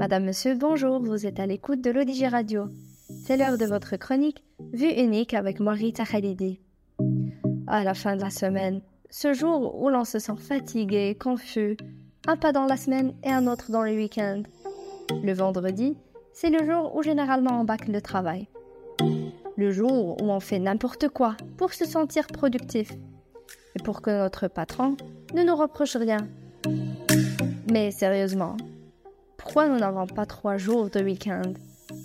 Madame, Monsieur, bonjour, vous êtes à l'écoute de l'Odige Radio. C'est l'heure de votre chronique Vue unique avec Marita Khalidi. À la fin de la semaine, ce jour où l'on se sent fatigué, confus, un pas dans la semaine et un autre dans le week-end. Le vendredi, c'est le jour où généralement on bâcle le travail. Le jour où on fait n'importe quoi pour se sentir productif et pour que notre patron ne nous reproche rien. Mais sérieusement, pourquoi nous n'avons pas trois jours de week-end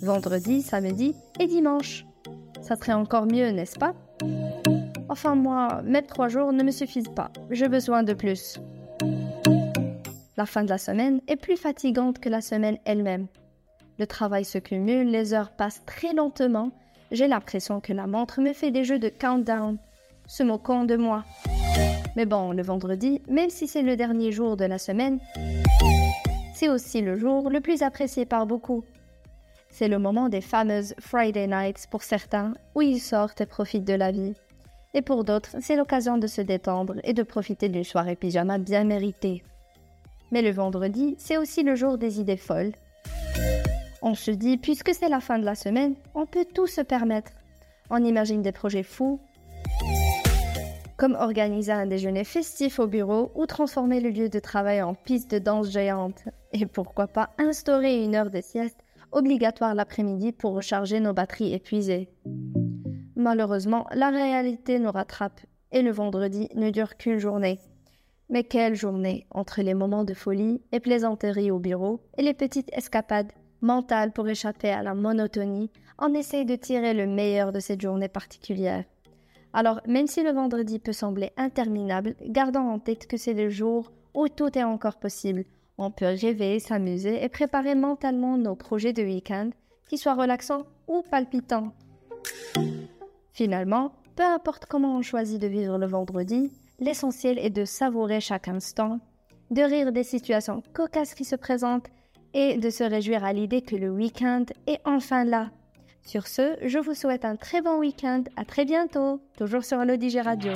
Vendredi, samedi et dimanche. Ça serait encore mieux, n'est-ce pas? Enfin, moi, mes trois jours ne me suffisent pas. J'ai besoin de plus. La fin de la semaine est plus fatigante que la semaine elle-même. Le travail se cumule, les heures passent très lentement. J'ai l'impression que la montre me fait des jeux de countdown, se moquant de moi. Mais bon, le vendredi, même si c'est le dernier jour de la semaine, c'est aussi le jour le plus apprécié par beaucoup. C'est le moment des fameuses Friday Nights pour certains, où ils sortent et profitent de la vie. Et pour d'autres, c'est l'occasion de se détendre et de profiter d'une soirée pyjama bien méritée. Mais le vendredi, c'est aussi le jour des idées folles. On se dit, puisque c'est la fin de la semaine, on peut tout se permettre. On imagine des projets fous, comme organiser un déjeuner festif au bureau ou transformer le lieu de travail en piste de danse géante. Et pourquoi pas instaurer une heure de sieste obligatoire l'après-midi pour recharger nos batteries épuisées. Malheureusement, la réalité nous rattrape et le vendredi ne dure qu'une journée. Mais quelle journée entre les moments de folie et plaisanterie au bureau et les petites escapades mentales pour échapper à la monotonie, on essaye de tirer le meilleur de cette journée particulière. Alors, même si le vendredi peut sembler interminable, gardons en tête que c'est le jour où tout est encore possible. On peut rêver, s'amuser et préparer mentalement nos projets de week-end, qu'ils soient relaxants ou palpitants. Finalement, peu importe comment on choisit de vivre le vendredi, l'essentiel est de savourer chaque instant, de rire des situations cocasses qui se présentent et de se réjouir à l'idée que le week-end est enfin là. Sur ce, je vous souhaite un très bon week-end. À très bientôt, toujours sur l'Odige Radio.